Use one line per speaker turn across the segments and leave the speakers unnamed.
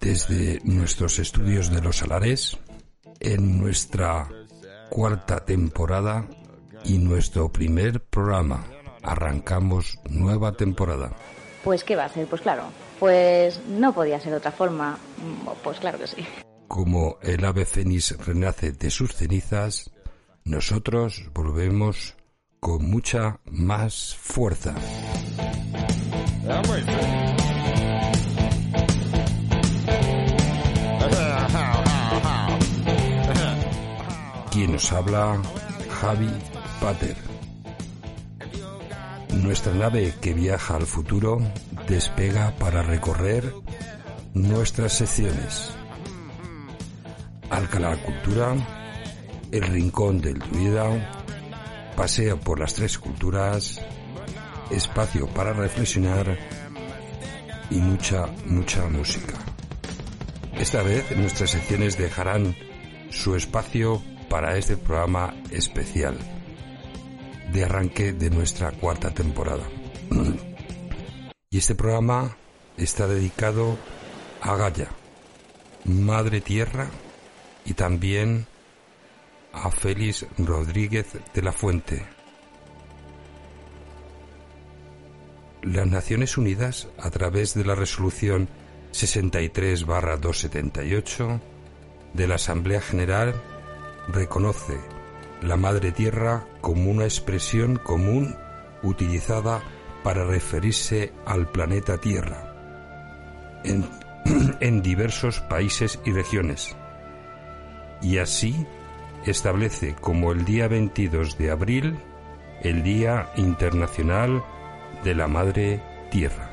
Desde nuestros estudios de los salares, en nuestra cuarta temporada y nuestro primer programa. Arrancamos nueva temporada.
Pues ¿qué va a ser? Pues claro, pues no podía ser de otra forma. Pues claro que sí.
Como el ave fénix renace de sus cenizas, nosotros volvemos con mucha más fuerza. Quien nos habla, Javi Pater. Nuestra nave que viaja al futuro despega para recorrer nuestras secciones. Alcalá Cultura, El Rincón del Druida, Paseo por las Tres Culturas, Espacio para Reflexionar y mucha, mucha música. Esta vez nuestras secciones dejarán su espacio para este programa especial de arranque de nuestra cuarta temporada. Y este programa está dedicado a Gaia, Madre Tierra, y también a Félix Rodríguez de la Fuente. Las Naciones Unidas, a través de la resolución 63-278 de la Asamblea General, reconoce la Madre Tierra como una expresión común utilizada para referirse al planeta Tierra en, en diversos países y regiones. Y así establece como el día 22 de abril el Día Internacional de la Madre Tierra.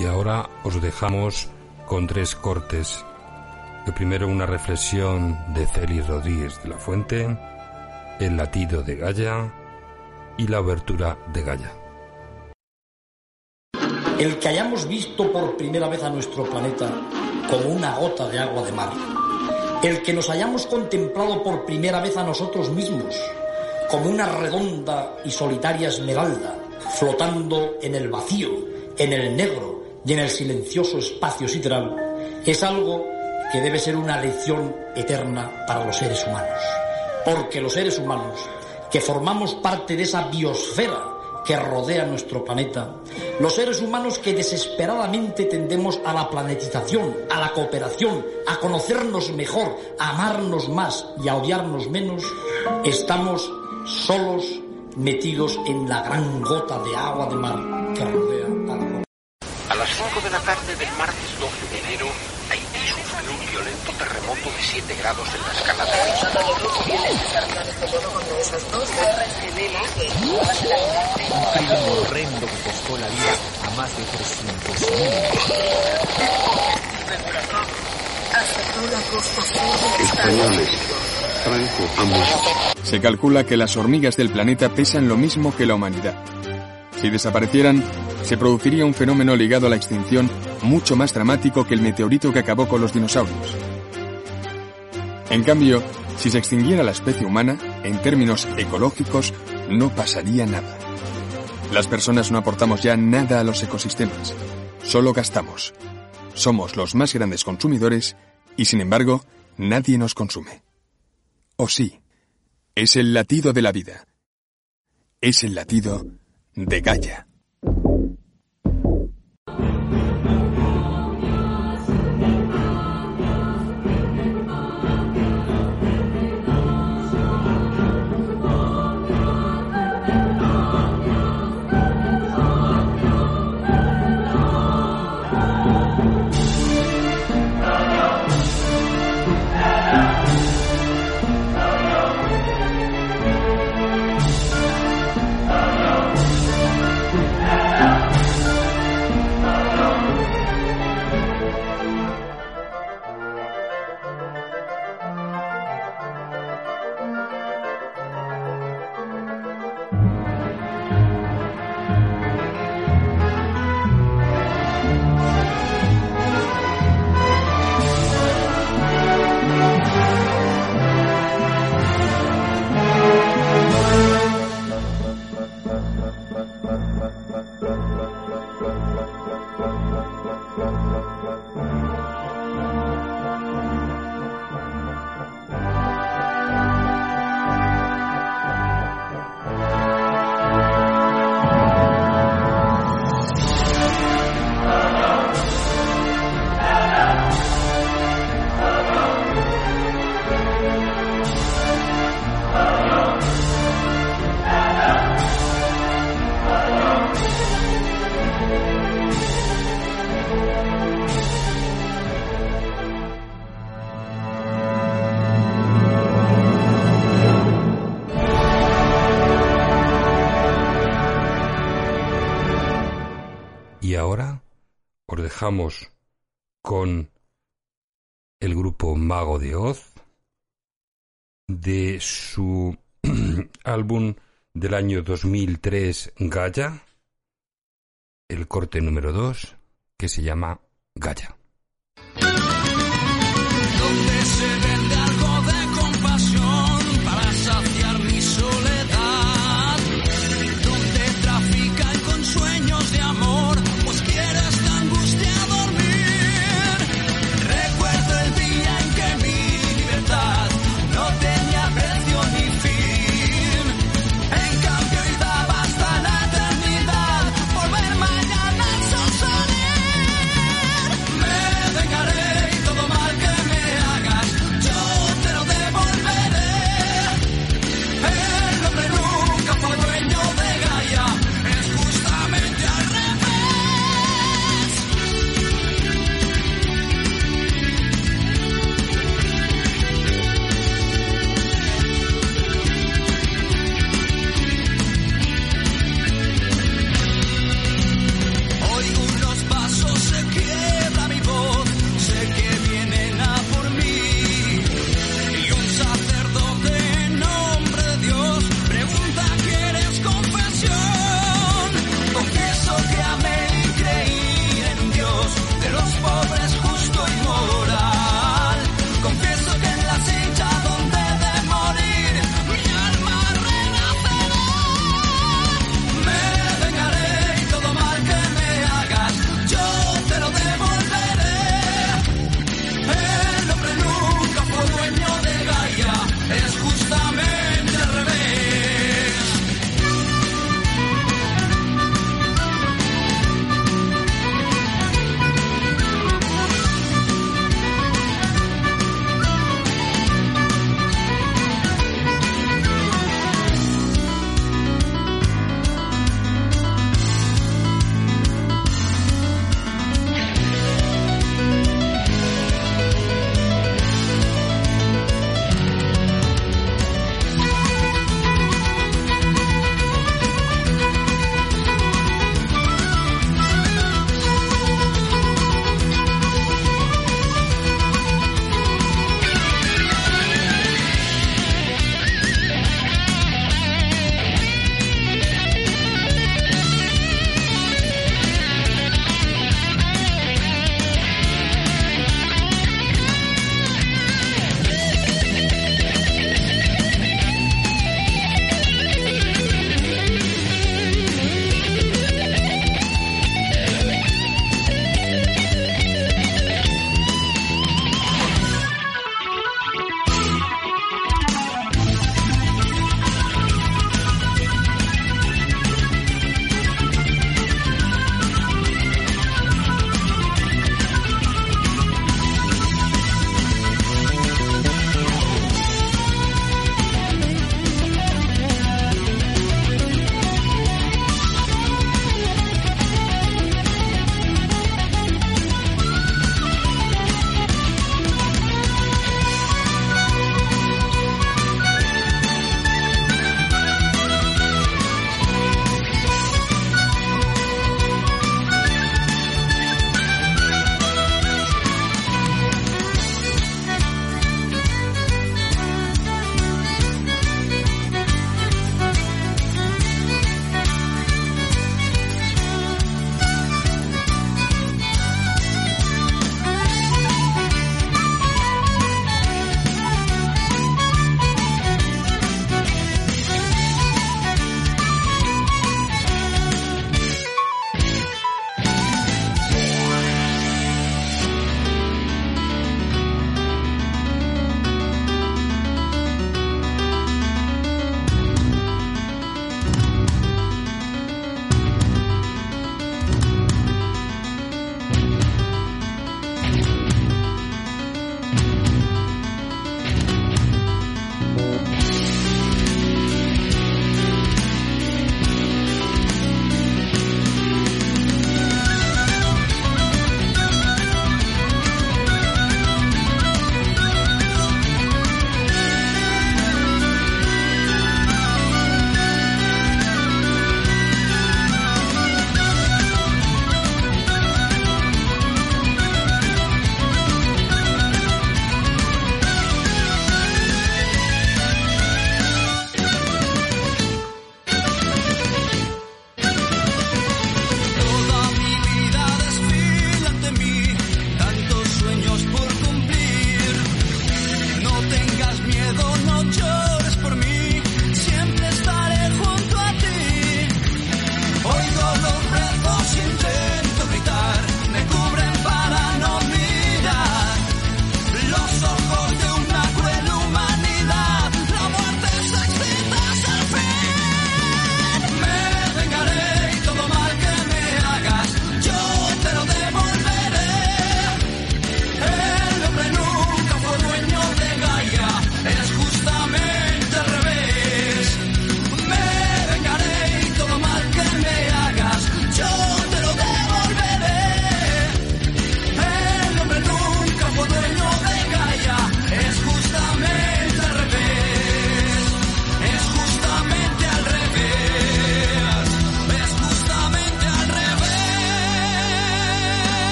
Y ahora os dejamos con tres cortes. Primero una reflexión de Félix Rodríguez de la Fuente, el latido de Gaia y la obertura de Gaia.
El que hayamos visto por primera vez a nuestro planeta como una gota de agua de mar. El que nos hayamos contemplado por primera vez a nosotros mismos como una redonda y solitaria esmeralda flotando en el vacío, en el negro y en el silencioso espacio sideral, es algo que debe ser una lección eterna para los seres humanos. Porque los seres humanos, que formamos parte de esa biosfera que rodea nuestro planeta, los seres humanos que desesperadamente tendemos a la planetización, a la cooperación, a conocernos mejor, a amarnos más y a odiarnos menos, estamos solos metidos en la gran gota de agua de mar que rodea a la
A las 5 de la del martes 12 de enero, Haití sufrió un violento terremoto de 7 grados en la escala de Richter.
Un crimen horrendo que costó la vida a más de 300.000.
Españoles, Franco ha muerto.
Se calcula que las hormigas del planeta pesan lo mismo que la humanidad. Si desaparecieran, se produciría un fenómeno ligado a la extinción mucho más dramático que el meteorito que acabó con los dinosaurios. En cambio, si se extinguiera la especie humana, en términos ecológicos, no pasaría nada. Las personas no aportamos ya nada a los ecosistemas, solo gastamos. Somos los más grandes consumidores y, sin embargo, nadie nos consume. ¿O sí? Es el latido de la vida. Es el latido de Gaia.
dejamos con el grupo Mago de Oz de su álbum del año 2003 Gaia, el corte número 2 que se llama Gaia.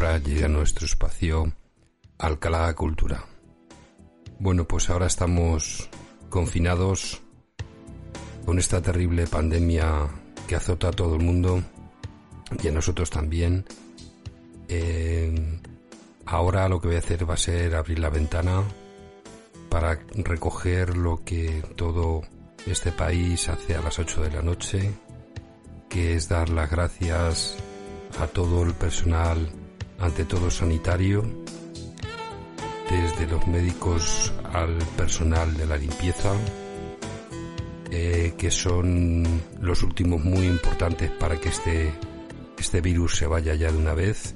Ahora llega nuestro espacio Alcalá Cultura. Bueno, pues ahora estamos confinados con esta terrible pandemia que azota a todo el mundo y a nosotros también. Eh, ahora lo que voy a hacer va a ser abrir la ventana para recoger lo que todo este país hace a las 8 de la noche, que es dar las gracias a todo el personal, ante todo sanitario, desde los médicos al personal de la limpieza, eh, que son los últimos muy importantes para que este, este virus se vaya ya de una vez.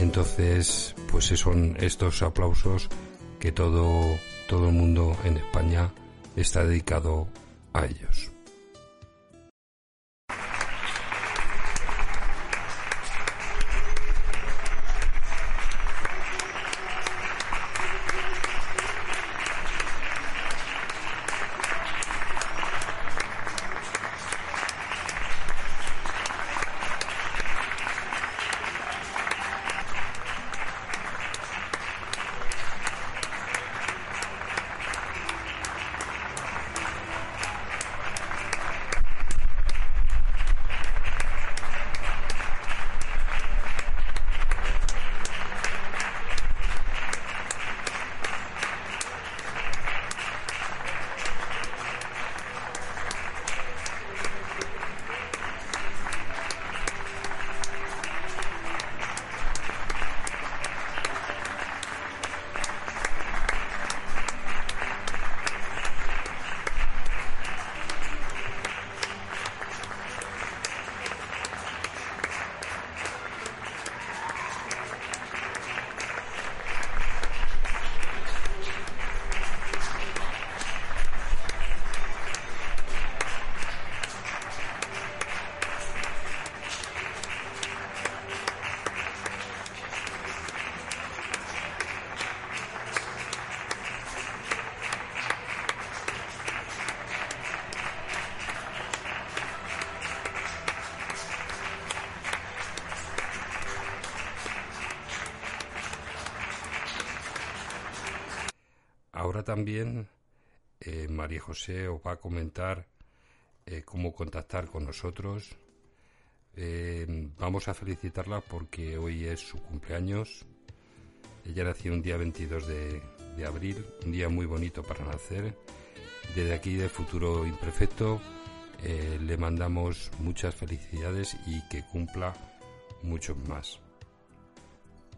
Entonces, pues son estos aplausos que todo, todo el mundo en España está dedicado a ellos. También eh, María José os va a comentar eh, cómo contactar con nosotros. Eh, vamos a felicitarla porque hoy es su cumpleaños. Ella nació un día 22 de, abril, un día muy bonito para nacer. Desde aquí de Futuro Imperfecto le mandamos muchas felicidades y que cumpla muchos más.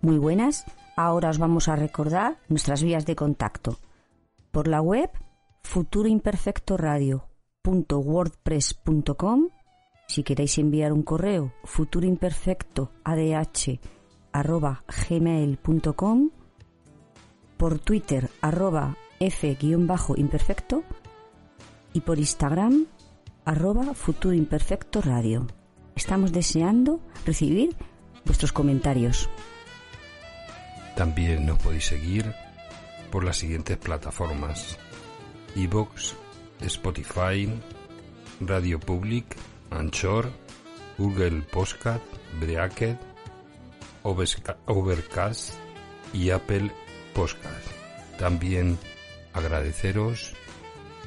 Muy buenas, ahora os vamos a recordar nuestras vías de contacto. Por la web futuroimperfectoradio.wordpress.com si queréis enviar un correo futuroimperfectoadh@gmail.com por Twitter arroba f-imperfecto y por Instagram arroba futuroimperfectoradio. Estamos deseando recibir vuestros comentarios.
También nos podéis seguir por las siguientes plataformas: Evox, Spotify, Radio Public, Anchor, Google Podcast,
Breaket, Overcast y Apple Podcast. También agradeceros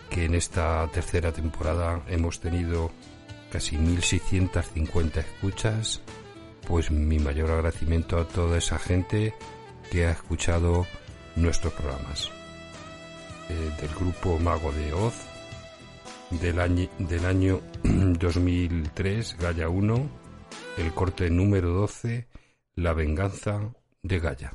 que en esta tercera temporada hemos tenido casi 1.650 escuchas, pues mi mayor agradecimiento a toda esa gente que ha escuchado nuestros programas. Eh, del grupo Mago de Oz, del año, del año 2003, Gaia 1, el corte número 12, La venganza de Gaia.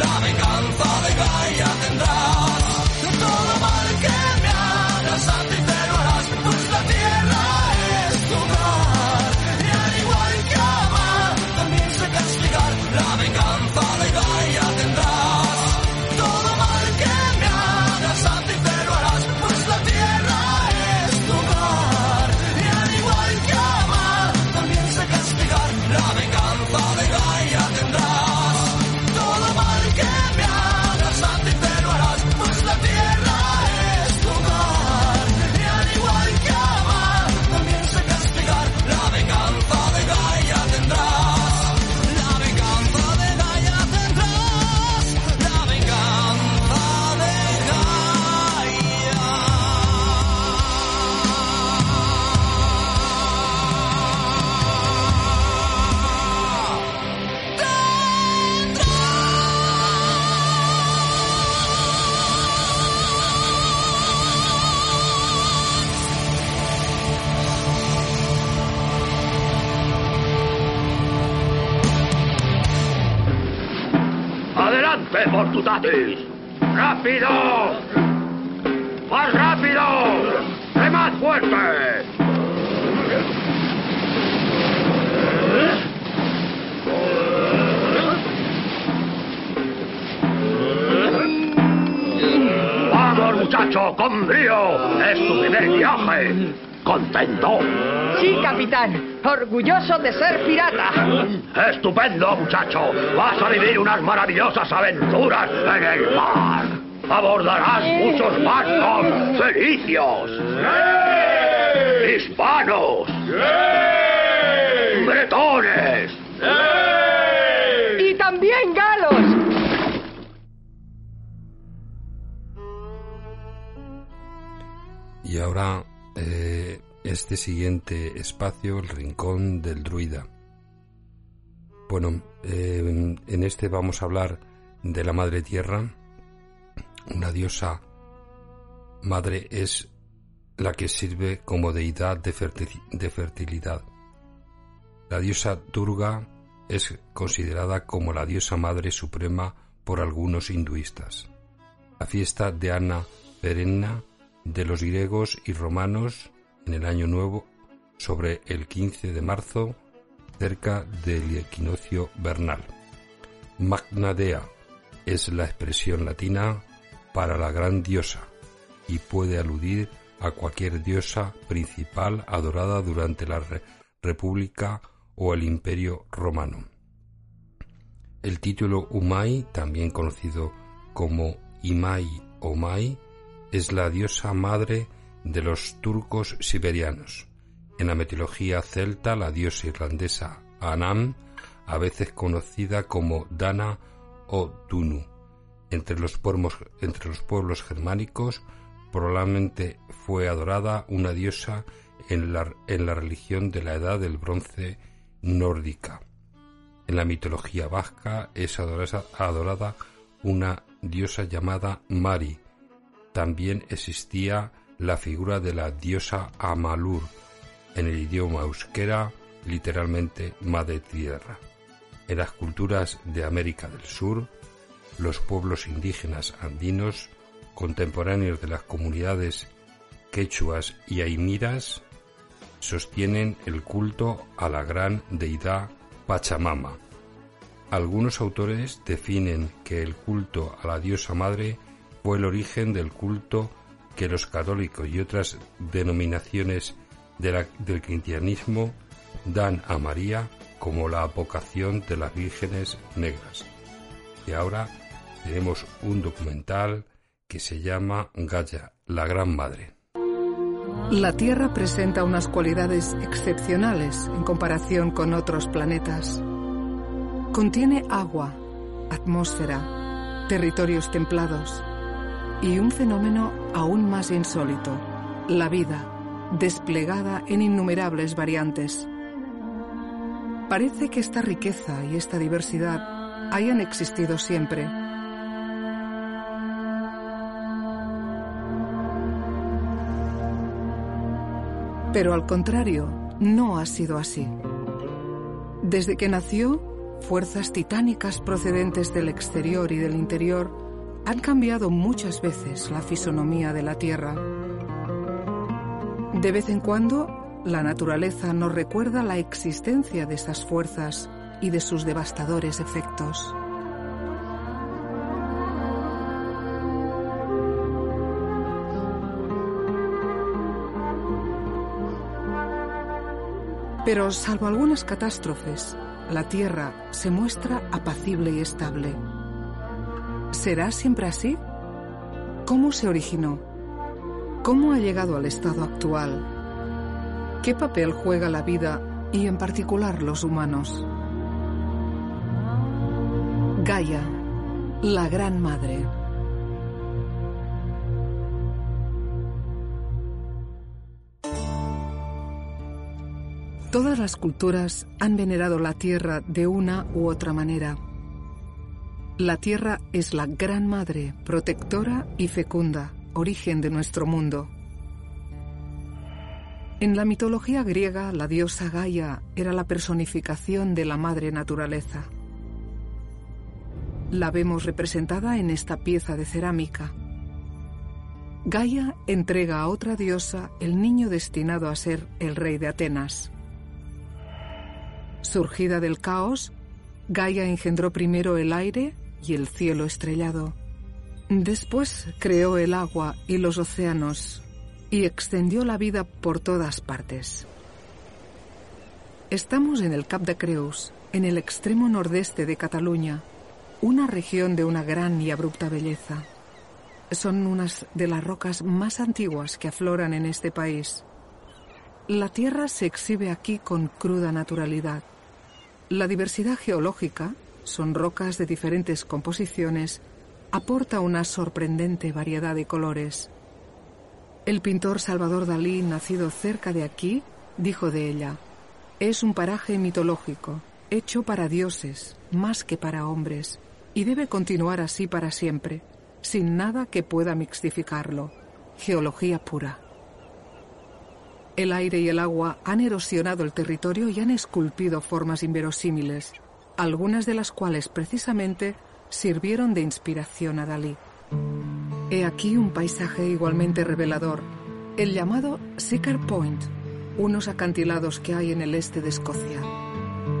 La venganza de Gaia tendrás.
Sí, capitán. Orgulloso de ser pirata.
¡Estupendo, muchacho! ¡Vas a vivir unas maravillosas aventuras en el mar! ¡Abordarás muchos barcos felicios! ¡Hispanos! ¡Bretones!
Y también galos.
Y ahora este siguiente espacio, el rincón del druida. Bueno, eh, en este vamos a hablar de la Madre Tierra. Una diosa madre es la que sirve como deidad de, ferti- de fertilidad. La diosa Durga es considerada como la diosa madre suprema por algunos hinduistas. La fiesta de Ana Perenna de los griegos y romanos en el año nuevo sobre el 15 de marzo cerca del equinoccio vernal. Magna Dea es la expresión latina para la gran diosa y puede aludir a cualquier diosa principal adorada durante la re- República o el Imperio Romano. El título Umay, también conocido como Imai o Mai, es la diosa madre de los turcos siberianos. En la mitología celta, la diosa irlandesa Anam, a veces conocida como Dana o Dunu. Entre los, pueblos, entre los pueblos germánicos, probablemente fue adorada una diosa en la, en la religión de la Edad del Bronce nórdica. En la mitología vasca es adorada, adorada una diosa llamada Mari. También existía la figura de la diosa Amalur, en el idioma euskera literalmente Madre Tierra. En las culturas de América del Sur, los pueblos indígenas andinos, contemporáneos de las comunidades quechuas y aimiras, sostienen el culto a la gran deidad Pachamama. Algunos autores definen que el culto a la diosa madre fue el origen del culto que los católicos y otras denominaciones del cristianismo dan a María como la vocación de las vírgenes negras. Y ahora tenemos un documental que se llama Gaia, la Gran Madre.
La Tierra presenta unas cualidades excepcionales en comparación con otros planetas. Contiene agua, atmósfera, territorios templados y un fenómeno aún más insólito, la vida, desplegada en innumerables variantes. Parece que esta riqueza y esta diversidad hayan existido siempre. Pero al contrario, no ha sido así. Desde que nació, fuerzas titánicas procedentes del exterior y del interior han cambiado muchas veces la fisonomía de la Tierra. De vez en cuando, la naturaleza nos recuerda la existencia de estas fuerzas y de sus devastadores efectos. Pero salvo algunas catástrofes, la Tierra se muestra apacible y estable. ¿Será siempre así? ¿Cómo se originó? ¿Cómo ha llegado al estado actual? ¿Qué papel juega la vida y en particular los humanos? Gaia, la Gran Madre. Todas las culturas han venerado la tierra de una u otra manera. La tierra es la gran madre, protectora y fecunda, origen de nuestro mundo. En la mitología griega, la diosa Gaia era la personificación de la madre naturaleza. La vemos representada en esta pieza de cerámica. Gaia entrega a otra diosa el niño destinado a ser el rey de Atenas. Surgida del caos, Gaia engendró primero el aire y el cielo estrellado. Después creó el agua y los océanos y extendió la vida por todas partes. Estamos en el Cap de Creus, en el extremo nordeste de Cataluña, una región de una gran y abrupta belleza. Son unas de las rocas más antiguas que afloran en este país. La tierra se exhibe aquí con cruda naturalidad. La diversidad geológica, son rocas de diferentes composiciones, aporta una sorprendente variedad de colores. El pintor Salvador Dalí, nacido cerca de aquí, dijo de ella, es un paraje mitológico, hecho para dioses, más que para hombres, y debe continuar así para siempre, sin nada que pueda mixtificarlo. Geología pura. El aire y el agua han erosionado el territorio y han esculpido formas inverosímiles, algunas de las cuales precisamente sirvieron de inspiración a Dalí. He aquí un paisaje igualmente revelador, el llamado Seeker Point, unos acantilados que hay en el este de Escocia.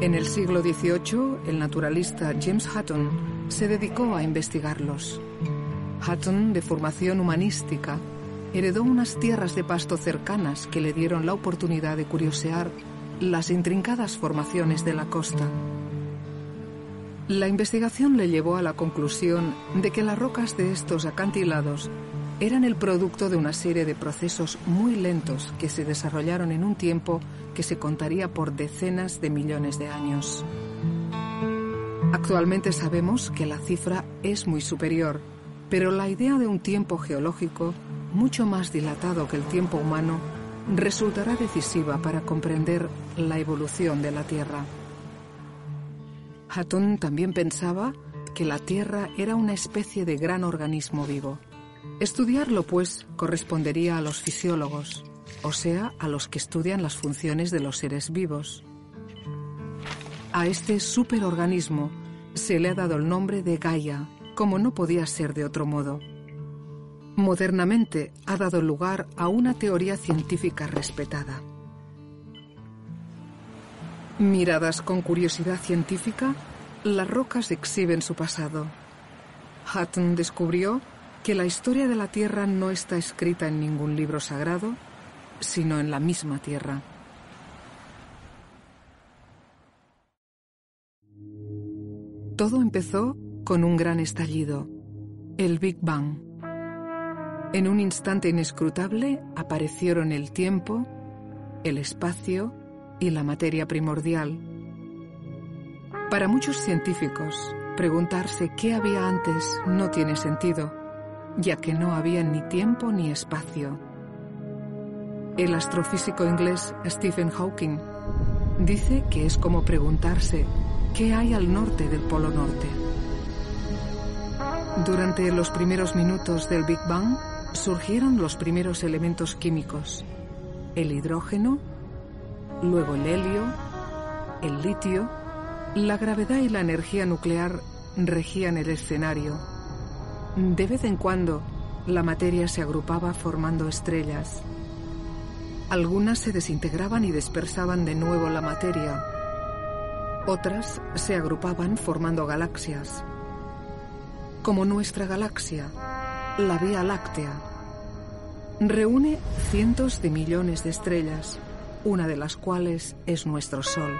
En el siglo XVIII, el naturalista James Hutton se dedicó a investigarlos. Hutton, de formación humanística, heredó unas tierras de pasto cercanas que le dieron la oportunidad de curiosear las intrincadas formaciones de la costa. La investigación le llevó a la conclusión de que las rocas de estos acantilados eran el producto de una serie de procesos muy lentos que se desarrollaron en un tiempo que se contaría por decenas de millones de años. Actualmente sabemos que la cifra es muy superior, pero la idea de un tiempo geológico mucho más dilatado que el tiempo humano resultará decisiva para comprender la evolución de la Tierra. Hatton también pensaba que la Tierra era una especie de gran organismo vivo. Estudiarlo, pues, correspondería a los fisiólogos, o sea, a los que estudian las funciones de los seres vivos. A este superorganismo se le ha dado el nombre de Gaia, como no podía ser de otro modo. Modernamente ha dado lugar a una teoría científica respetada. Miradas con curiosidad científica, las rocas exhiben su pasado. Hutton descubrió que la historia de la Tierra no está escrita en ningún libro sagrado, sino en la misma Tierra. Todo empezó con un gran estallido, el Big Bang. En un instante inescrutable aparecieron el tiempo, el espacio y la materia primordial. Para muchos científicos, preguntarse qué había antes no tiene sentido, ya que no había ni tiempo ni espacio. El astrofísico inglés Stephen Hawking Dice que es como preguntarse qué hay al norte del Polo Norte. Durante los primeros minutos del Big Bang surgieron los primeros elementos químicos. El hidrógeno, luego el helio, el litio, la gravedad y la energía nuclear regían el escenario. De vez en cuando, la materia se agrupaba formando estrellas. Algunas se desintegraban y dispersaban de nuevo la materia. Otras se agrupaban formando galaxias. Como nuestra galaxia, la Vía Láctea. Reúne cientos de millones de estrellas, una de las cuales es nuestro Sol.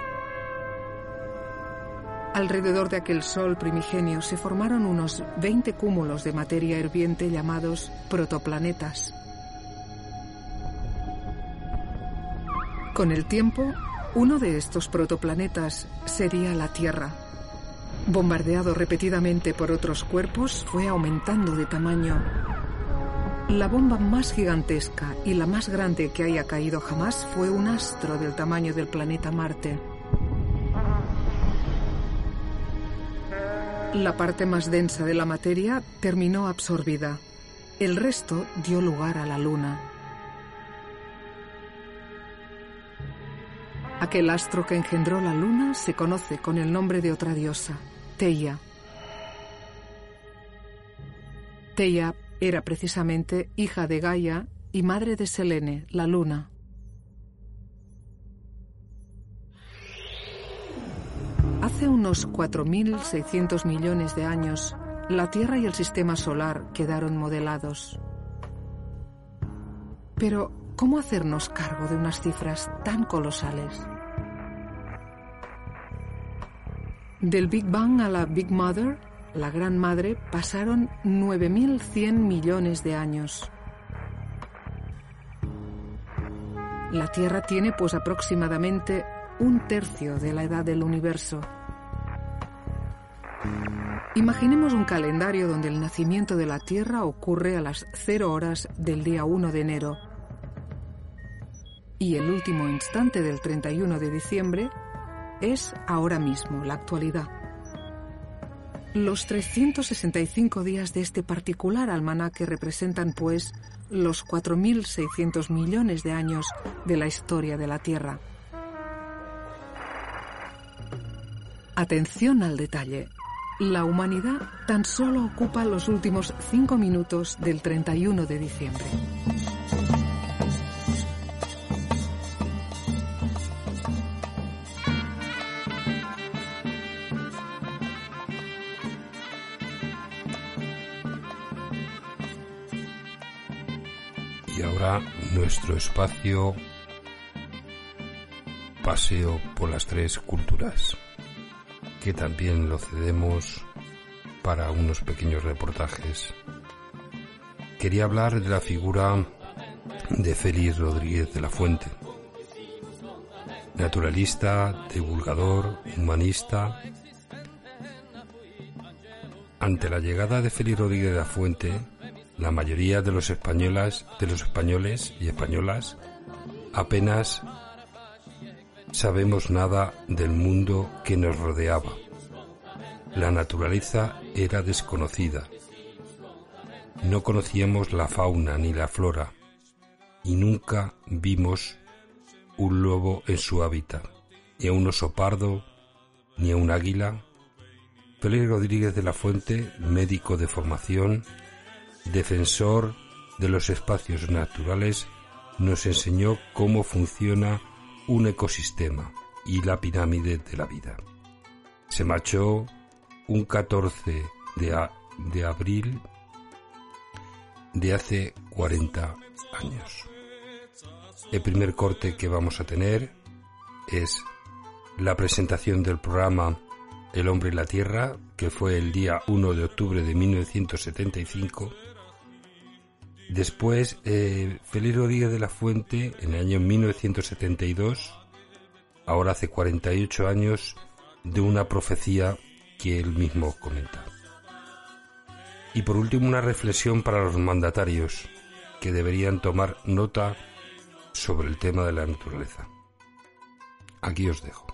Alrededor de aquel Sol primigenio se formaron unos 20 cúmulos de materia hirviente llamados protoplanetas. Con el tiempo, uno de estos protoplanetas sería la Tierra. Bombardeado repetidamente por otros cuerpos, fue aumentando de tamaño. La bomba más gigantesca y la más grande que haya caído jamás fue un astro del tamaño del planeta Marte. La parte más densa de la materia terminó absorbida. El resto dio lugar a la Luna. Aquel astro que engendró la Luna se conoce con el nombre de otra diosa, Teia. Teia era precisamente hija de Gaia y madre de Selene, la Luna. Hace unos 4.600 millones de años, la Tierra y el Sistema Solar quedaron modelados. Pero, ¿cómo hacernos cargo de unas cifras tan colosales? Del Big Bang a la Big Mother, la Gran Madre, pasaron 9.100 millones de años. La Tierra tiene pues aproximadamente un tercio de la edad del universo. Imaginemos un calendario donde el nacimiento de la Tierra ocurre a las 0 horas del día 1 de enero y el último instante del 31 de diciembre es ahora mismo, la actualidad. Los 365 días de este particular almanaque representan, pues, los 4.600 millones de años de la historia de la Tierra. Atención al detalle. La humanidad tan solo ocupa los últimos cinco minutos del 31 de diciembre.
Nuestro espacio Paseo por las tres culturas, que también lo cedemos para unos pequeños reportajes. Quería hablar de la figura de Félix Rodríguez de la Fuente, naturalista, divulgador, humanista. Ante la llegada de Félix Rodríguez de la Fuente, la mayoría de los españolas, de los españoles y españolas apenas sabemos nada del mundo que nos rodeaba. La naturaleza era desconocida. No conocíamos la fauna ni la flora y nunca vimos un lobo en su hábitat, ni a un oso pardo, ni a un águila. Félix Rodríguez de la Fuente, médico de formación, defensor de los espacios naturales, nos enseñó cómo funciona un ecosistema y la pirámide de la vida. Se marchó un 14 de, abril de hace 40 años. El primer corte que vamos a tener es la presentación del programa El hombre y la tierra, que fue el día 1 de octubre de 1975. Después, eh, Rodríguez de la Fuente, en el año 1972, ahora hace 48 años, de una profecía que él mismo comenta. Y por último, una reflexión para los mandatarios, que deberían tomar nota sobre el tema de la naturaleza. aquí os dejo.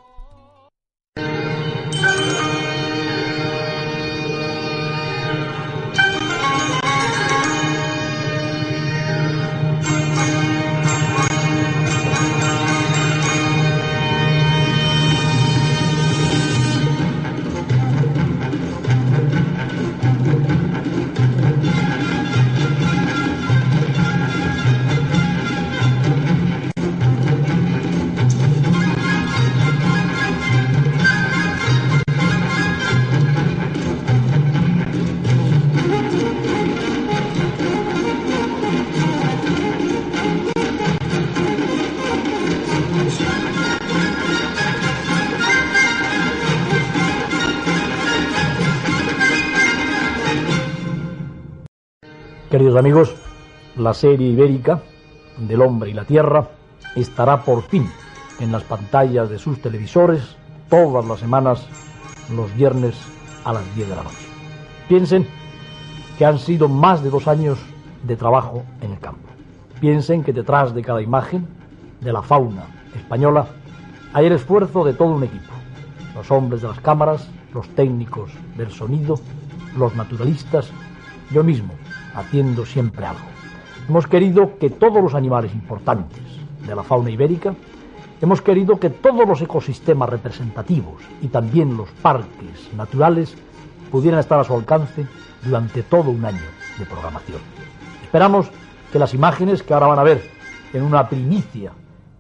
Amigos, la serie ibérica del hombre y la tierra estará por fin en las pantallas de sus televisores todas las semanas, los viernes a las 10 de la noche. Piensen que han sido más de dos años de trabajo en el campo. Piensen que detrás de cada imagen de la fauna española hay el esfuerzo de todo un equipo. Los hombres de las cámaras, los técnicos del sonido, los naturalistas, yo mismo, haciendo siempre algo. Hemos querido que todos los animales importantes de la fauna ibérica, hemos querido que todos los ecosistemas representativos y también los parques naturales pudieran estar a su alcance durante todo un año de programación. Esperamos que las imágenes que ahora van a ver en una primicia,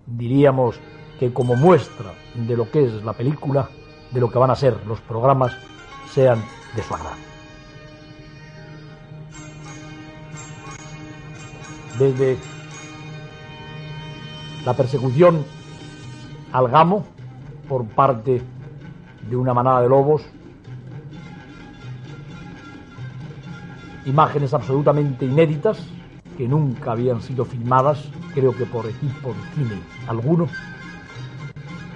diríamos que como muestra de lo que es la película, de lo que van a ser los programas, sean de su agrado. Desde la persecución al gamo por parte de una manada de lobos, imágenes absolutamente inéditas que nunca habían sido filmadas, creo que por equipo de cine alguno,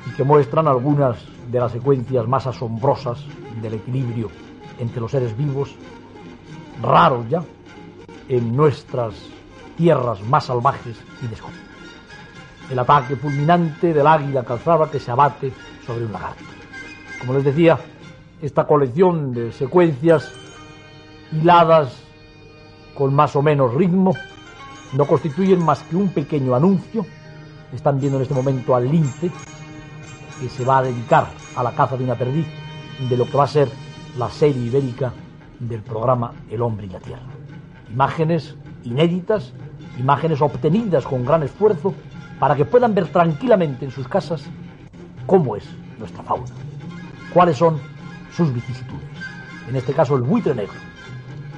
y que muestran algunas de las secuencias más asombrosas del equilibrio entre los seres vivos, raros ya, en nuestras tierras más salvajes y desconocidas. El ataque fulminante del águila calzada que se abate sobre un lagarto. Como les decía, esta colección de secuencias hiladas con más o menos ritmo no constituyen más que un pequeño anuncio. Están viendo en este momento al lince que se va a dedicar a la caza de una perdiz de lo que va a ser la serie ibérica del programa El hombre y la tierra. Imágenes inéditas, imágenes obtenidas con gran esfuerzo para que puedan ver tranquilamente en sus casas cómo es nuestra fauna, cuáles son sus vicisitudes. En este caso el buitre negro,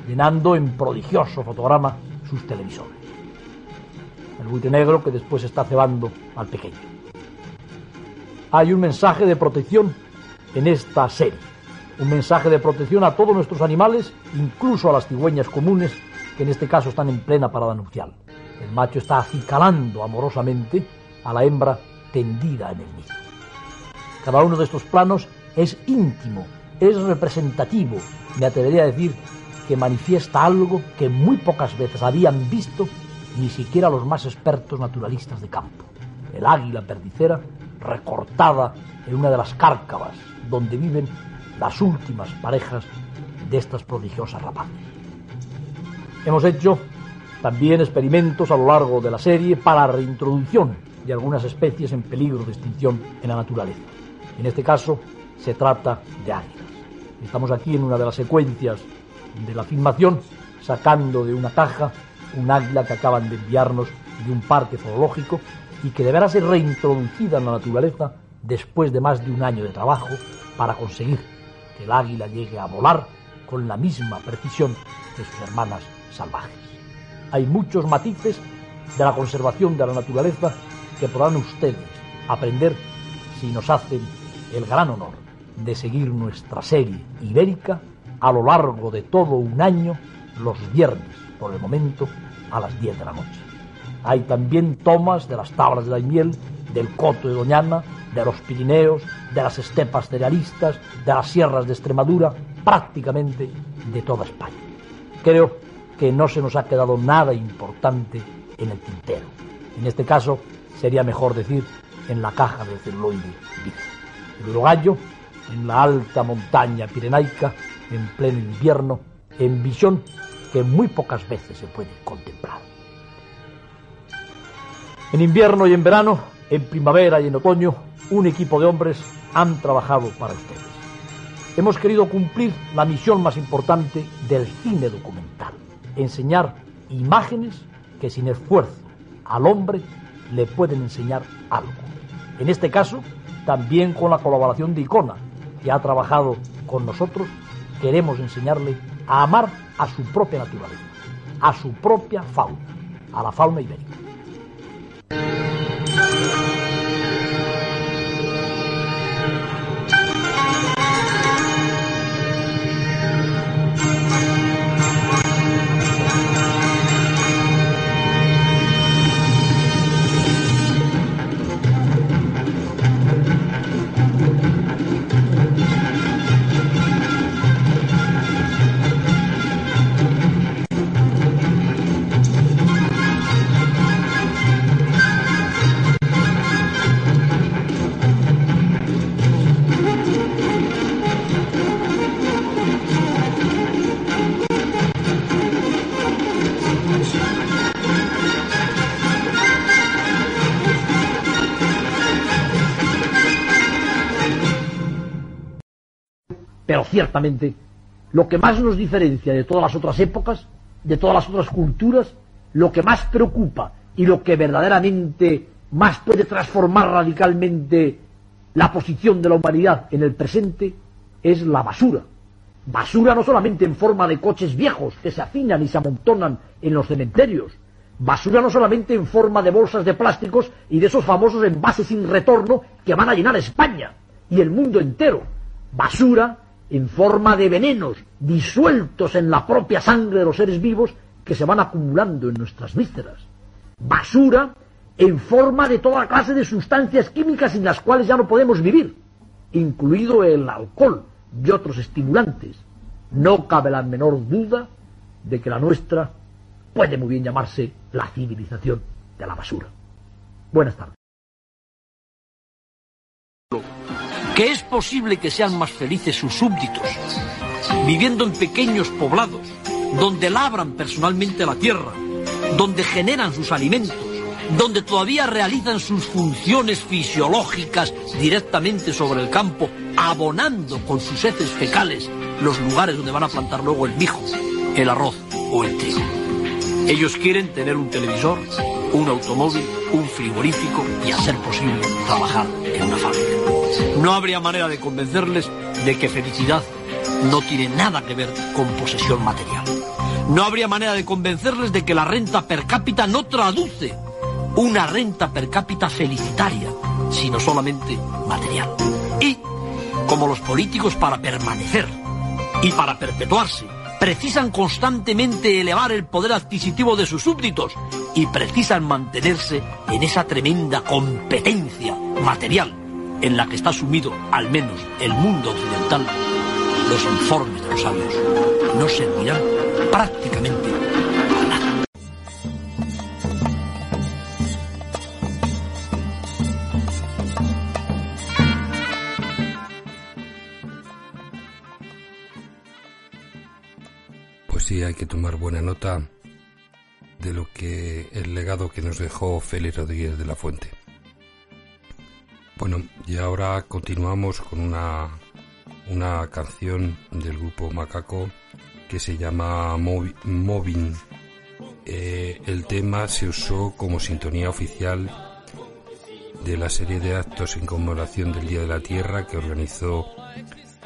llenando en prodigioso fotograma sus televisores. El buitre negro que después está cebando al pequeño. Hay un mensaje de protección en esta serie, un mensaje de protección a todos nuestros animales, incluso a las cigüeñas comunes que en este caso están en plena parada nupcial. El macho está acicalando amorosamente a la hembra tendida en el nido. Cada uno de estos planos es íntimo, es representativo, me atrevería a decir que manifiesta algo que muy pocas veces habían visto ni siquiera los más expertos naturalistas de campo. El águila perdicera recortada en una de las cárcavas donde viven las últimas parejas de estas prodigiosas rapaces. Hemos hecho también experimentos a lo largo de la serie para reintroducción de algunas especies en peligro de extinción en la naturaleza. En este caso se trata de águilas. Estamos aquí en una de las secuencias de la filmación sacando de una caja un águila que acaban de enviarnos de un parque zoológico y que deberá ser reintroducida en la naturaleza después de más de un año de trabajo para conseguir que el águila llegue a volar con la misma precisión de sus hermanas salvajes. Hay muchos matices de la conservación de la naturaleza que podrán ustedes aprender si nos hacen el gran honor de seguir nuestra serie ibérica a lo largo de todo un año, los viernes, por el momento, a las 10 de la noche. Hay también tomas de las tablas de la miel, del coto de Doñana, de los Pirineos, de las estepas cerealistas, de las sierras de Extremadura, prácticamente de toda España. Creo que no se nos ha quedado nada importante en el tintero. En este caso, sería mejor decir en la caja del celuloide. El urogallo en la alta montaña pirenaica, en pleno invierno, en visión que muy pocas veces se puede contemplar. En invierno y en verano, en primavera y en otoño, un equipo de hombres han trabajado para ustedes. Hemos querido cumplir la misión más importante del cine documental, enseñar imágenes que sin esfuerzo al hombre le pueden enseñar algo. En este caso, también con la colaboración de Icona, que ha trabajado con nosotros, queremos enseñarle a amar a su propia naturaleza, a su propia fauna, a la fauna ibérica. Ciertamente, lo que más nos diferencia de todas las otras épocas, de todas las otras culturas, lo que más preocupa y lo que verdaderamente más puede transformar radicalmente la posición de la humanidad en el presente es la basura. Basura no solamente en forma de coches viejos que se afinan y se amontonan en los cementerios. Basura no solamente en forma de bolsas de plásticos y de esos famosos envases sin retorno que van a llenar España y el mundo entero. Basura en forma de venenos disueltos en la propia sangre de los seres vivos que se van acumulando en nuestras vísceras. Basura en forma de toda clase de sustancias químicas sin las cuales ya no podemos vivir, incluido el alcohol y otros estimulantes. No cabe la menor duda de que la nuestra puede muy bien llamarse la civilización de la basura. Buenas tardes.
Que es posible que sean más felices sus súbditos, viviendo en pequeños poblados, donde labran personalmente la tierra, donde generan sus alimentos, donde todavía realizan sus funciones fisiológicas directamente sobre el campo, abonando con sus heces fecales los lugares donde van a plantar luego el mijo, el arroz o el trigo. Ellos quieren tener un televisor, un automóvil, un frigorífico y, a ser posible, trabajar en una fábrica. No habría manera de convencerles de que felicidad no tiene nada que ver con posesión material. No habría manera de convencerles de que la renta per cápita no traduce una renta per cápita felicitaria, sino solamente material. Y, como los políticos para permanecer y para perpetuarse, precisan constantemente elevar el poder adquisitivo de sus súbditos y precisan mantenerse en esa tremenda competencia material en la que está sumido al menos el mundo occidental, los informes de los sabios no servirán prácticamente.
Pues sí, hay que tomar buena nota de lo que el legado que nos dejó Félix Rodríguez de la Fuente. Bueno, y ahora continuamos con una, una canción del grupo Macaco que se llama Moving. Eh, el tema se usó como sintonía oficial de la serie de actos en conmemoración del Día de la Tierra que organizó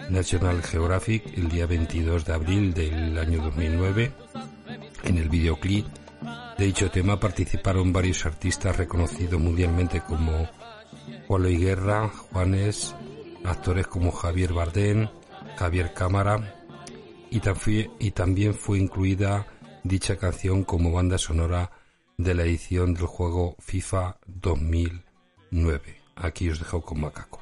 National Geographic el día 22 de abril del año 2009. En el videoclip de dicho tema participaron varios artistas reconocidos mundialmente como Juan Luis Guerra, Juanes, actores como Javier Bardem, Javier Cámara y, también fue incluida dicha canción como banda sonora de la edición del juego FIFA 2009. Aquí os dejo con Macaco.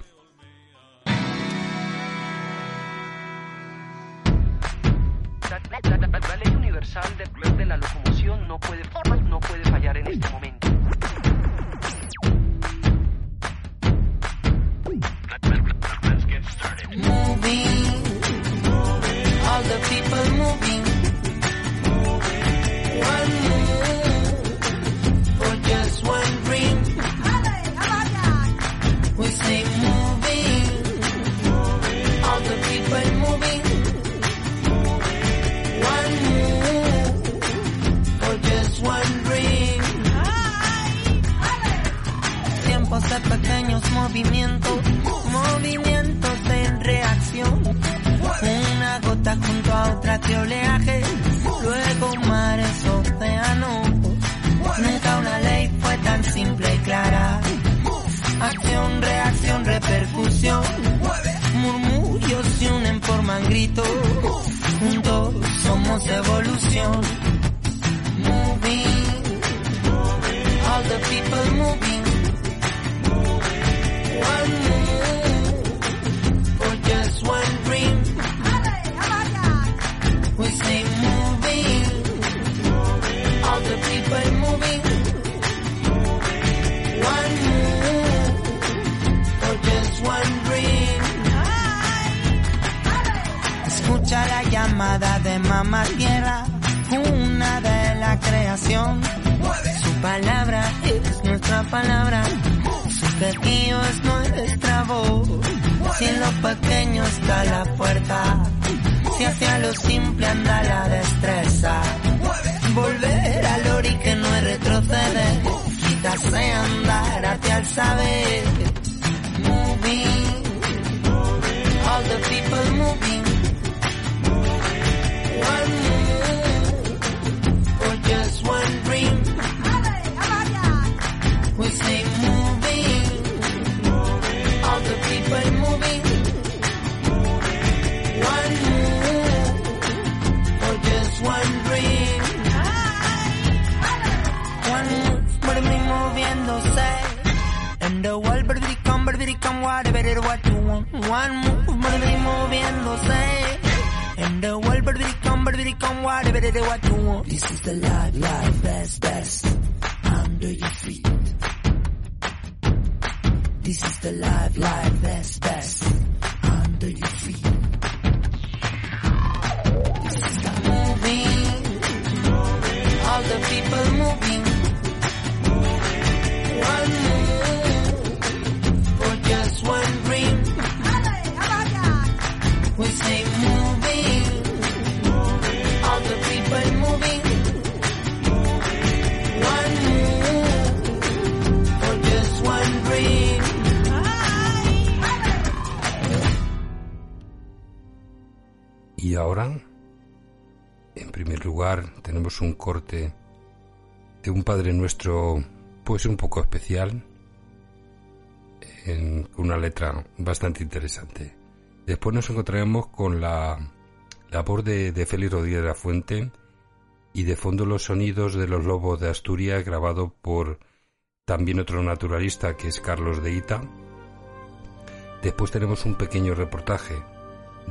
Ley universal de, la locomoción no puede fallar en este momento.
moving. All the people moving. One move for just one dream. We say moving. All the people moving. One move for just one dream. Pequeños movimientos. Movimientos. Una gota junto a otra que oleaje, luego mares, océanos. Nunca una ley fue tan simple y clara. Acción, reacción, repercusión. Murmullos se unen, forman gritos. Juntos somos evolución. Moving, all the people moving.
Un corte de un Padre Nuestro, pues un poco especial, en una letra bastante interesante. Después nos encontraremos con la, la voz de, de Félix Rodríguez de la Fuente y de fondo los sonidos de los lobos de Asturias grabado por también otro naturalista que es Carlos de Ita. Después tenemos un pequeño reportaje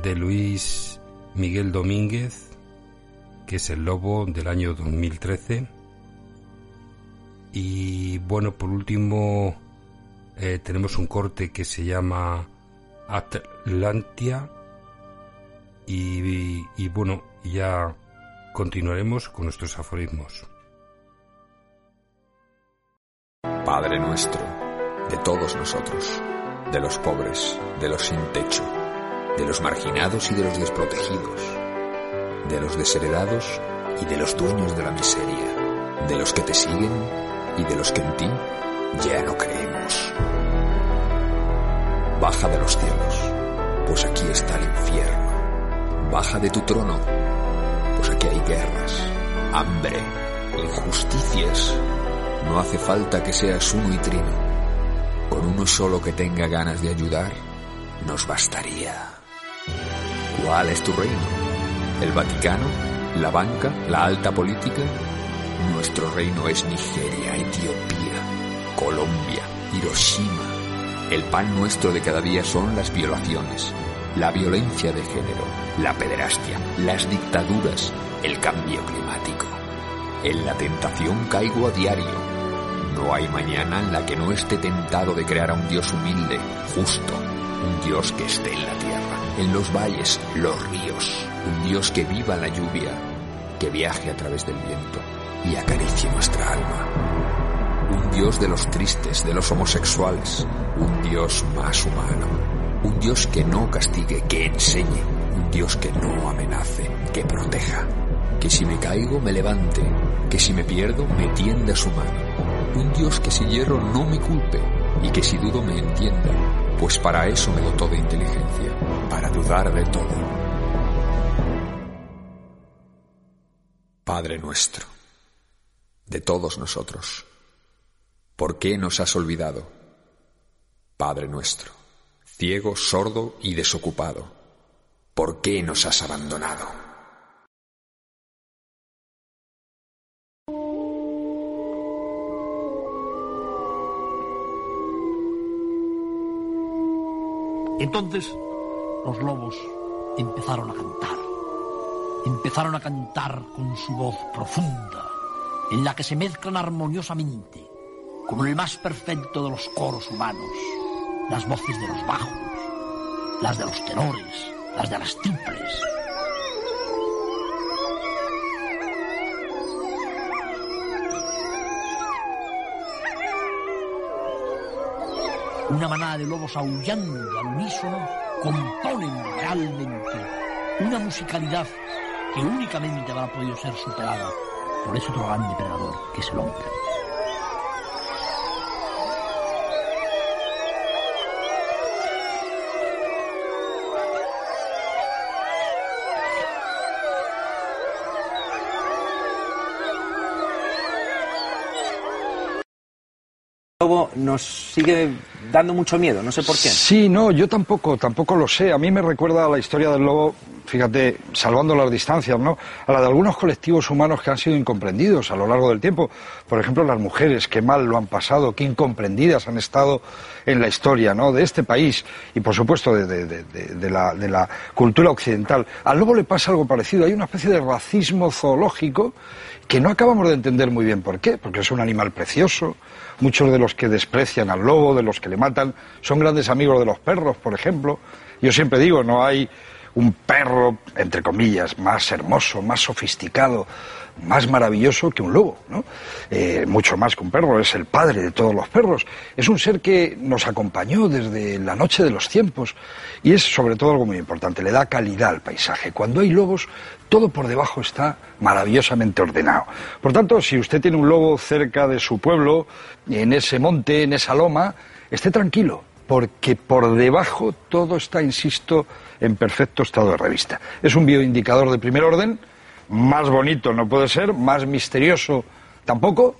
de Luis Miguel Domínguez, que es el lobo del año 2013. Y bueno, por último eh, tenemos un corte que se llama Atlantia. Y, y bueno, ya continuaremos con nuestros aforismos.
Padre nuestro, de todos nosotros, de los pobres, de los sin techo, de los marginados y de los desprotegidos, de los desheredados y de los dueños de la miseria, de los que te siguen y de los que en ti ya no creemos. Baja de los cielos, pues aquí está el infierno. Baja de tu trono, pues aquí hay guerras, hambre, injusticias. No hace falta que seas uno y trino. Con uno solo que tenga ganas de ayudar, nos bastaría. ¿Cuál es tu reino? ¿El Vaticano? ¿La banca? ¿La alta política? Nuestro reino es Nigeria, Etiopía, Colombia, Hiroshima. El pan nuestro de cada día son las violaciones, la violencia de género, la pederastia, las dictaduras, el cambio climático. En la tentación caigo a diario. No hay mañana en la que no esté tentado de crear a un Dios humilde, justo, un Dios que esté en la tierra, en los valles, los ríos, un Dios que viva la lluvia, que viaje a través del viento y acaricie nuestra alma. Un Dios de los tristes, de los homosexuales, un Dios más humano, un Dios que no castigue, que enseñe, un Dios que no amenace, que proteja, que si me caigo me levante, que si me pierdo me tienda su mano, un Dios que si hierro no me culpe, y que si dudo me entienda, pues para eso me dotó de inteligencia, para dudar de todo. Padre nuestro, de todos nosotros, ¿por qué nos has olvidado? Padre nuestro, ciego, sordo y desocupado, ¿por qué nos has abandonado?
Entonces los lobos empezaron a cantar. Empezaron a cantar con su voz profunda, en la que se mezclan armoniosamente, como el más perfecto de los coros humanos, las voces de los bajos, las de los tenores, las de las triples. Una manada de lobos aullando al unísono componen realmente una musicalidad que únicamente habrá podido ser superada por ese otro gran depredador que es el hombre.
lobo nos sigue dando mucho miedo, no sé por qué.
Sí, no, yo tampoco, tampoco lo sé. A mí me recuerda a la historia del lobo, fíjate, salvando las distancias, ¿no? A la de algunos colectivos humanos que han sido incomprendidos a lo largo del tiempo. Por ejemplo, las mujeres, qué mal lo han pasado, qué incomprendidas han estado en la historia, ¿no? De este país y, por supuesto, de la cultura occidental. Al lobo le pasa algo parecido. Hay una especie de racismo zoológico que no acabamos de entender muy bien por qué, porque es un animal precioso. Muchos de los que desprecian al lobo, de los que le matan, son grandes amigos de los perros, por ejemplo. Yo siempre digo, no hay un perro, entre comillas, más hermoso, más sofisticado, más maravilloso que un lobo, ¿no? Eh, mucho más que un perro, es el padre de todos los perros. Es un ser que nos acompañó desde la noche de los tiempos y es sobre todo algo muy importante, le da calidad al paisaje. Cuando hay lobos, todo por debajo está maravillosamente ordenado. Por tanto, si usted tiene un lobo cerca de su pueblo, en ese monte, en esa loma, esté tranquilo, porque por debajo todo está, insisto, en perfecto estado de revista. Es un bioindicador de primer orden, más bonito no puede ser, más misterioso tampoco,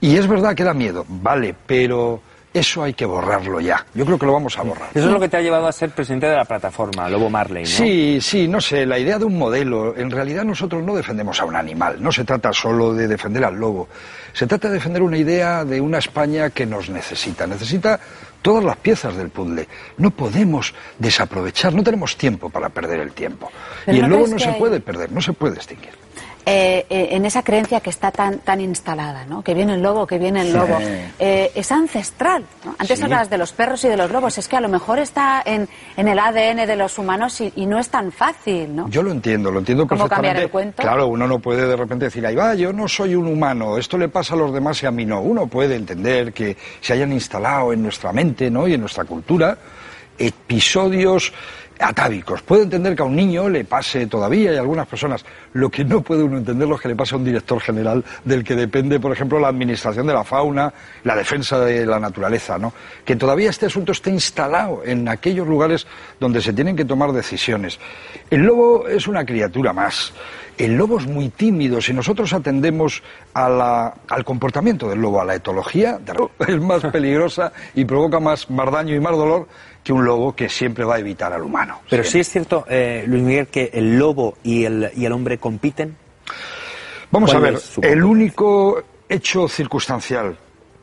y es verdad que da miedo, vale, pero eso hay que borrarlo ya. Yo creo que lo vamos a borrar.
Eso es lo que te ha llevado a ser presidente de la plataforma, Lobo Marley, ¿no?
Sí, sí, no sé, la idea de un modelo, en realidad nosotros no defendemos a un animal, no se trata solo de defender al lobo, se trata de defender una idea de una España que nos necesita, necesita todas las piezas del puzzle. No podemos desaprovechar, no tenemos tiempo para perder el tiempo.
Pero
y el
¿no
lobo no se
hay-
puede perder, no se puede extinguir.
Eh, eh, en esa creencia que está tan, tan instalada, ¿no? Que viene el lobo, que viene el
Sí.
lobo. Eh, es ancestral. ¿no? Antes
Sí.
hablabas de los perros y de los lobos. Es que a lo mejor está en, en el ADN de los humanos y, y no es tan fácil, ¿no?
Yo lo entiendo, lo entiendo
¿Cómo
perfectamente.
cambiar el cuento?
Claro, uno no puede de repente decir, ahí va, yo no soy un humano, esto le pasa a los demás y a mí no. Uno puede entender que se hayan instalado en nuestra mente ¿no? y en nuestra cultura episodios atávicos. Puede entender que a un niño le pase todavía y a algunas personas. Lo que no puede uno entender es que le pase a un director general del que depende, por ejemplo, la administración de la fauna, la defensa de la naturaleza, ¿no? Que todavía este asunto esté instalado en aquellos lugares donde se tienen que tomar decisiones. El lobo es una criatura más. El lobo es muy tímido. Si nosotros atendemos a la- al comportamiento del lobo, a la etología, es más peligrosa y provoca más, más daño y más dolor que un lobo que siempre va a evitar al humano.
Pero sí es cierto, eh, Luis Miguel, que el lobo y el, y el hombre compiten.
Vamos a
¿Cuál
ver, el único hecho circunstancial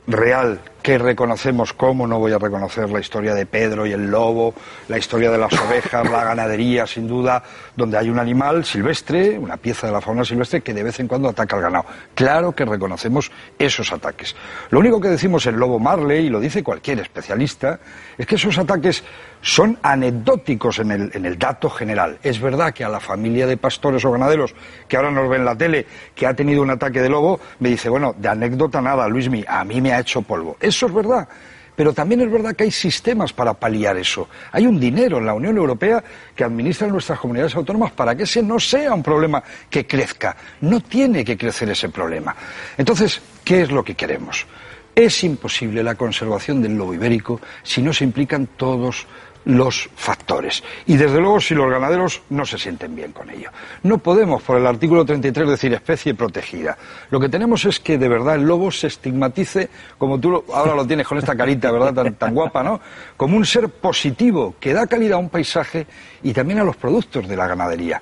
real que reconocemos, cómo no voy a reconocer la historia de Pedro y el lobo, la historia de las ovejas, la ganadería, sin duda, donde hay un animal silvestre, una pieza de la fauna silvestre que de vez en cuando ataca al ganado. Claro que reconocemos esos ataques. Lo único que decimos el lobo Marley, y lo dice cualquier especialista, es que esos ataques son anecdóticos en el, en el dato general. Es verdad que a la familia de pastores o ganaderos que ahora nos ven en la tele, que ha tenido un ataque de lobo, me dice, bueno, de anécdota nada, Luismi, a mí me ha hecho polvo. Eso es verdad. Pero también es verdad que hay sistemas para paliar eso. Hay un dinero en la Unión Europea que administran nuestras comunidades autónomas para que ese no sea un problema que crezca. No tiene que crecer ese problema. Entonces, ¿qué es lo que queremos? Es imposible la conservación del lobo ibérico si no se implican todos los factores. Y desde luego si los ganaderos no se sienten bien con ello. No podemos, por el artículo 33, decir especie protegida. Lo que tenemos es que de verdad el lobo se estigmatice, como tú ahora lo tienes con esta carita, ¿verdad? Tan, tan guapa, ¿no? Como un ser positivo que da calidad a un paisaje y también a los productos de la ganadería.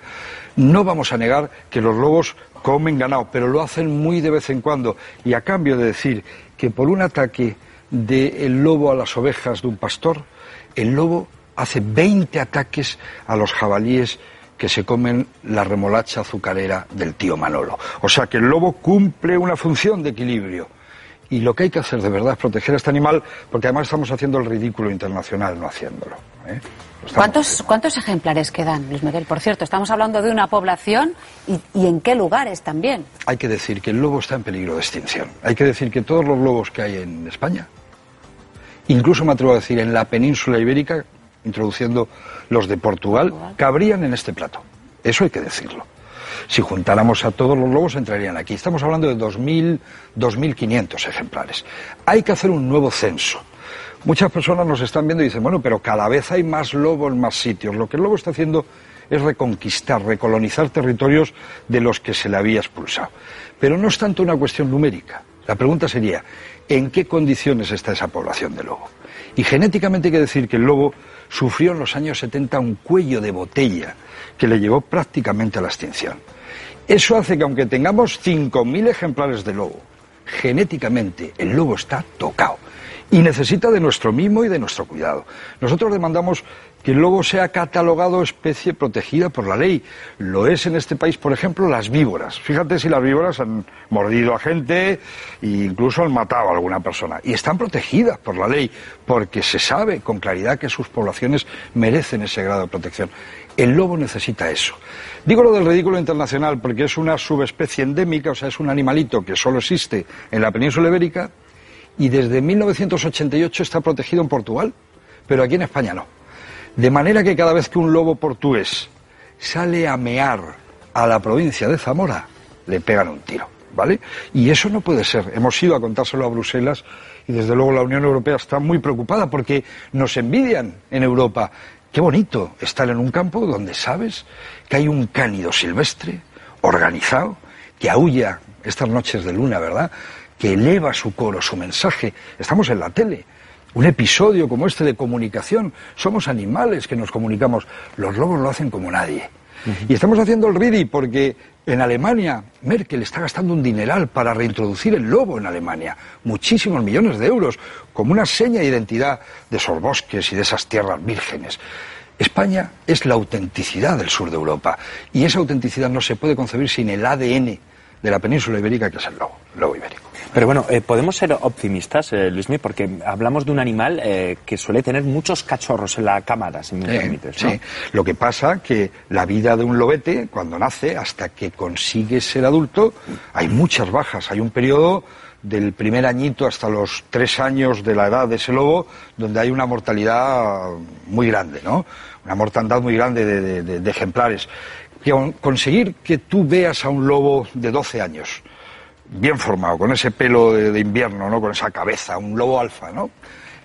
No vamos a negar que los lobos comen ganado, pero lo hacen muy de vez en cuando. Y a cambio de decir que por un ataque del lobo a las ovejas de un pastor, el lobo hace 20 ataques a los jabalíes que se comen la remolacha azucarera del tío Manolo. O sea que el lobo cumple una función de equilibrio. Y lo que hay que hacer de verdad es proteger a este animal, porque además estamos haciendo el ridículo internacional no haciéndolo. ¿eh?
¿Cuántos, ¿Cuántos ejemplares quedan, Luis Miguel? Por cierto, estamos hablando de una población y, y en qué lugares también.
Hay que decir que el lobo está en peligro de extinción. Hay que decir que todos los lobos que hay en España, incluso me atrevo a decir en la península ibérica, introduciendo los de Portugal, cabrían en este plato. Eso hay que decirlo. Si juntáramos a todos los lobos entrarían aquí. Estamos hablando de 2.000, 2.500 ejemplares. Hay que hacer un nuevo censo. Muchas personas nos están viendo y dicen, bueno, pero cada vez hay más lobo en más sitios. Lo que el lobo está haciendo es reconquistar, recolonizar territorios de los que se le había expulsado. Pero no es tanto una cuestión numérica. La pregunta sería, ¿en qué condiciones está esa población de lobo? Y genéticamente hay que decir que el lobo sufrió en los años 70 un cuello de botella que le llevó prácticamente a la extinción. Eso hace que aunque tengamos 5.000 ejemplares de lobo, genéticamente el lobo está tocado y necesita de nuestro mimo y de nuestro cuidado. Nosotros demandamos que el lobo sea catalogado especie protegida por la ley. Lo es en este país, por ejemplo, las víboras. Fíjate si las víboras han mordido a gente e incluso han matado a alguna persona. Y están protegidas por la ley, porque se sabe con claridad que sus poblaciones merecen ese grado de protección. El lobo necesita eso. Digo lo del ridículo internacional porque es una subespecie endémica, o sea, es un animalito que solo existe en la península ibérica y desde 1988 está protegido en Portugal, pero aquí en España no. De manera que cada vez que un lobo portugués sale a mear a la provincia de Zamora, le pegan un tiro, ¿vale? Y eso no puede ser. Hemos ido a contárselo a Bruselas y desde luego la Unión Europea está muy preocupada porque nos envidian en Europa. Qué bonito estar en un campo donde sabes que hay un cánido silvestre, organizado, que aúlla estas noches de luna, ¿verdad? Que eleva su coro, su mensaje. Estamos en la tele. Un episodio como este de comunicación. Somos animales que nos comunicamos. Los lobos lo hacen como nadie. Y estamos haciendo el RIDI porque en Alemania Merkel está gastando un dineral para reintroducir el lobo en Alemania. Muchísimos millones de euros, como una seña de identidad de esos bosques y de esas tierras vírgenes. España es la autenticidad del sur de Europa y esa autenticidad no se puede concebir sin el ADN de la península ibérica que es el lobo, el lobo ibérico.
Pero bueno, eh, podemos ser optimistas, eh, Luismi, porque hablamos de un animal eh, que suele tener muchos cachorros en la cámara, si me
Sí,
permites. ¿no?
sí. Lo que pasa que la vida de un lobete, cuando nace, hasta que consigue ser adulto, hay muchas bajas. Hay un periodo del primer añito hasta los tres años de la edad de ese lobo, donde hay una mortalidad muy grande, ¿no? Una mortandad muy grande de, de- de- de ejemplares. Que conseguir que tú veas a un lobo de 12 años, bien formado, con ese pelo de, invierno, ¿no? Con esa cabeza, un lobo alfa, ¿no?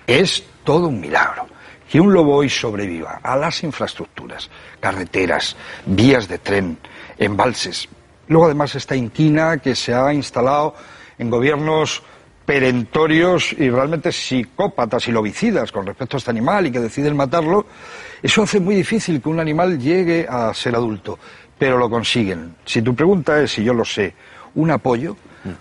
Es todo un milagro. Que un lobo hoy sobreviva a las infraestructuras, carreteras, vías de tren, embalses. Luego además esta inquina que se ha instalado en gobiernos perentorios y realmente psicópatas y lobicidas con respecto a este animal y que deciden matarlo, eso hace muy difícil que un animal llegue a ser adulto, pero lo consiguen. Si tu pregunta es, y yo lo sé, un apoyo,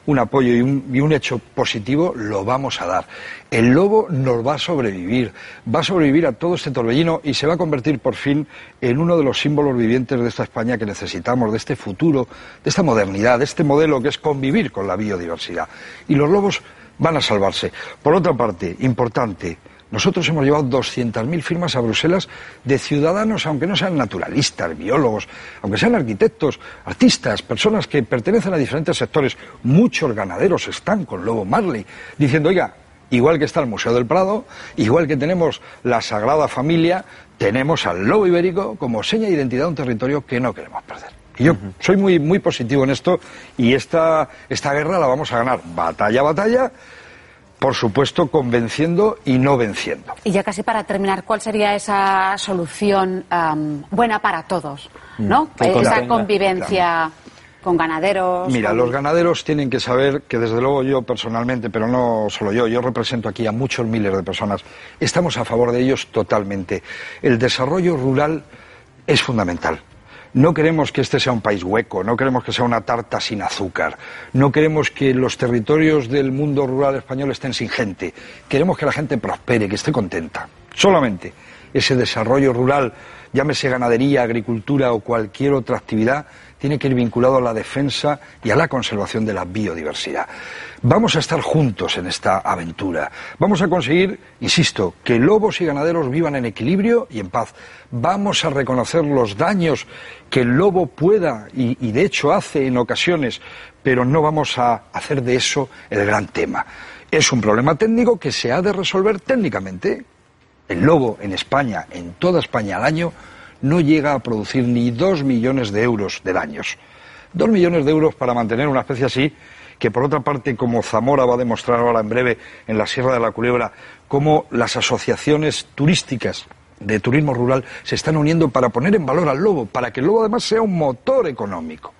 un apoyo y un, y un hecho positivo, lo vamos a dar. El lobo nos va a sobrevivir, va a sobrevivir a todo este torbellino y se va a convertir por fin en uno de los símbolos vivientes de esta España que necesitamos, de este futuro, de esta modernidad, de este modelo que es convivir con la biodiversidad. Y los lobos van a salvarse. Por otra parte, importante, nosotros hemos llevado 200.000 firmas a Bruselas de ciudadanos, aunque no sean naturalistas, biólogos, aunque sean arquitectos, artistas, personas que pertenecen a diferentes sectores. Muchos ganaderos están con Lobo Marley, diciendo, oiga, igual que está el Museo del Prado, igual que tenemos la Sagrada Familia, tenemos al Lobo Ibérico como seña de identidad de un territorio que no queremos perder. Y yo soy muy, muy positivo en esto y esta, esta guerra la vamos a ganar batalla a batalla por supuesto, convenciendo y no venciendo.
Y ya casi para terminar, ¿cuál sería esa solución buena para todos? ¿No?
Que
esa convivencia con ganaderos.
Mira,
con-
los ganaderos tienen que saber que desde luego yo personalmente, pero no solo yo, yo represento aquí a muchos miles de personas, estamos a favor de ellos totalmente. El desarrollo rural es fundamental. No queremos que este sea un país hueco, no queremos que sea una tarta sin azúcar, no queremos que los territorios del mundo rural español estén sin gente, queremos que la gente prospere, que esté contenta. Solamente ese desarrollo rural, llámese ganadería, agricultura o cualquier otra actividad, tiene que ir vinculado a la defensa y a la conservación de la biodiversidad. Vamos a estar juntos en esta aventura. Vamos a conseguir, insisto, que lobos y ganaderos vivan en equilibrio y en paz. Vamos a reconocer los daños que el lobo pueda y, y de hecho hace en ocasiones, pero no vamos a hacer de eso el gran tema. Es un problema técnico que se ha de resolver técnicamente. El lobo en España, en toda España al año, no llega a producir ni dos millones de euros de daños. Dos millones de euros para mantener una especie así, que por otra parte, como Zamora va a demostrar ahora en breve en la Sierra de la Culebra, cómo las asociaciones turísticas de turismo rural se están uniendo para poner en valor al lobo, para que el lobo además sea un motor económico.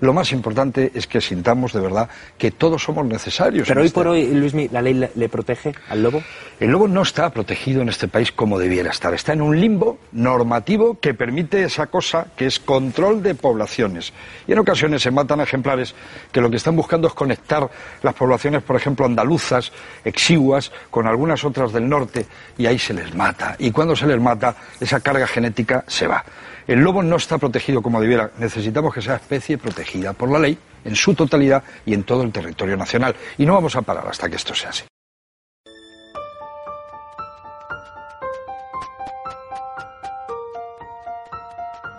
Lo más importante es que sintamos de verdad que todos somos necesarios.
Pero hoy
este-
por hoy, Luismi, ¿la ley le, le protege al lobo?
El lobo no está protegido en este país como debiera estar. Está en un limbo normativo que permite esa cosa que es control de poblaciones. Y en ocasiones se matan ejemplares que lo que están buscando es conectar las poblaciones, por ejemplo, andaluzas, exiguas, con algunas otras del norte, y ahí se les mata. Y cuando se les mata, esa carga genética se va. El lobo no está protegido como debiera. Necesitamos que sea especie protegida por la ley en su totalidad y en todo el territorio nacional. Y no vamos a parar hasta que esto sea así.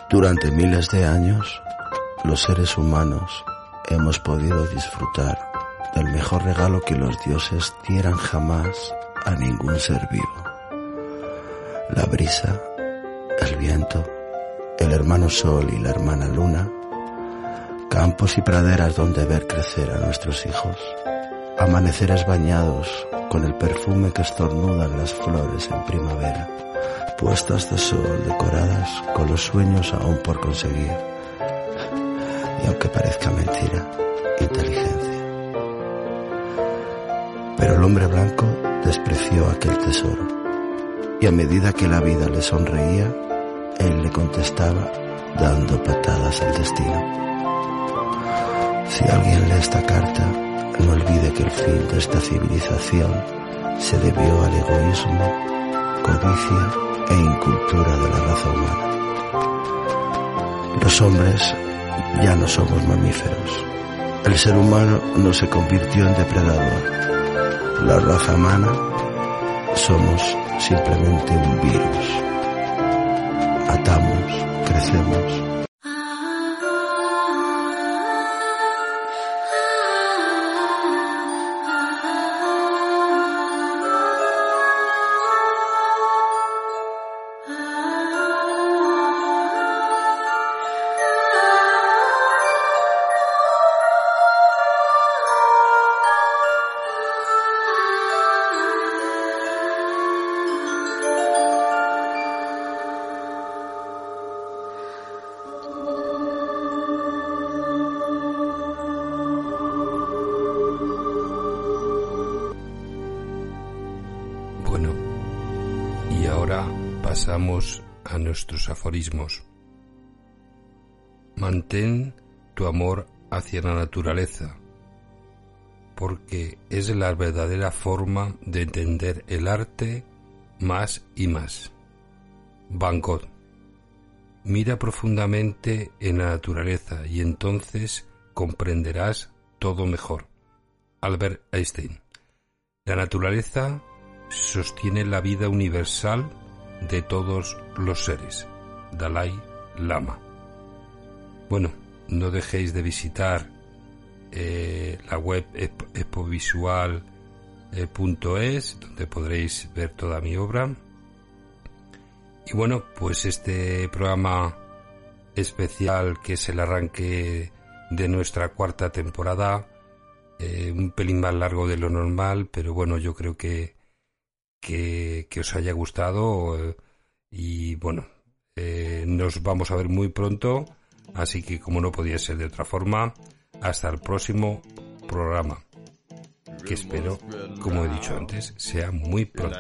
Durante miles de años, los seres humanos hemos podido disfrutar del mejor regalo que los dioses dieran jamás a ningún ser vivo. La brisa, el viento, el hermano sol y la hermana luna, campos y praderas donde ver crecer a nuestros hijos, amaneceres bañados con el perfume que estornudan las flores en primavera, puestas de sol decoradas con los sueños aún por conseguir. Y aunque parezca mentira, inteligencia. Pero el hombre blanco despreció aquel tesoro. Y a medida que la vida le sonreía, él le contestaba dando patadas al destino. Si alguien lee esta carta, no olvide que el fin de esta civilización se debió al egoísmo, codicia e incultura de la raza humana. Los hombres ya no somos mamíferos. El ser humano no se convirtió en depredador. La raza humana somos simplemente un virus. Matamos, crecemos,
aforismos. Mantén tu amor hacia la naturaleza, porque es la verdadera forma de entender el arte más y más. Van Gogh. Mira profundamente en la naturaleza y entonces comprenderás todo mejor. Albert Einstein. La naturaleza sostiene la vida universal de todos los seres. Dalai Lama. Bueno, no dejéis de visitar eh, la web expo- expovisual.es, donde podréis ver toda mi obra. Y bueno, pues este programa especial que es el arranque de nuestra cuarta temporada eh, un pelín más largo de lo normal, pero bueno, yo creo que, que, os haya gustado eh, y bueno, eh, nos vamos a ver muy pronto, así que como no podía ser de otra forma, hasta el próximo programa, que espero, como he dicho antes, sea muy pronto.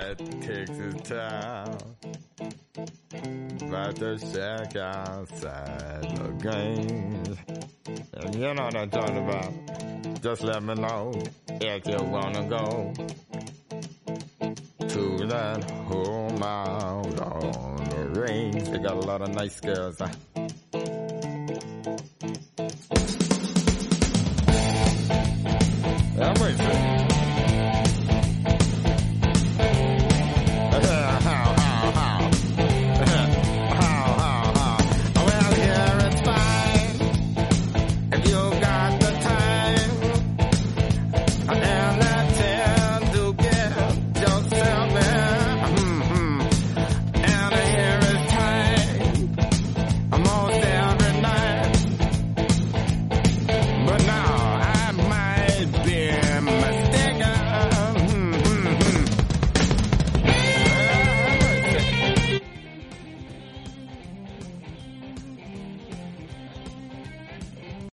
To that home out on the range. They got a lot of nice girls.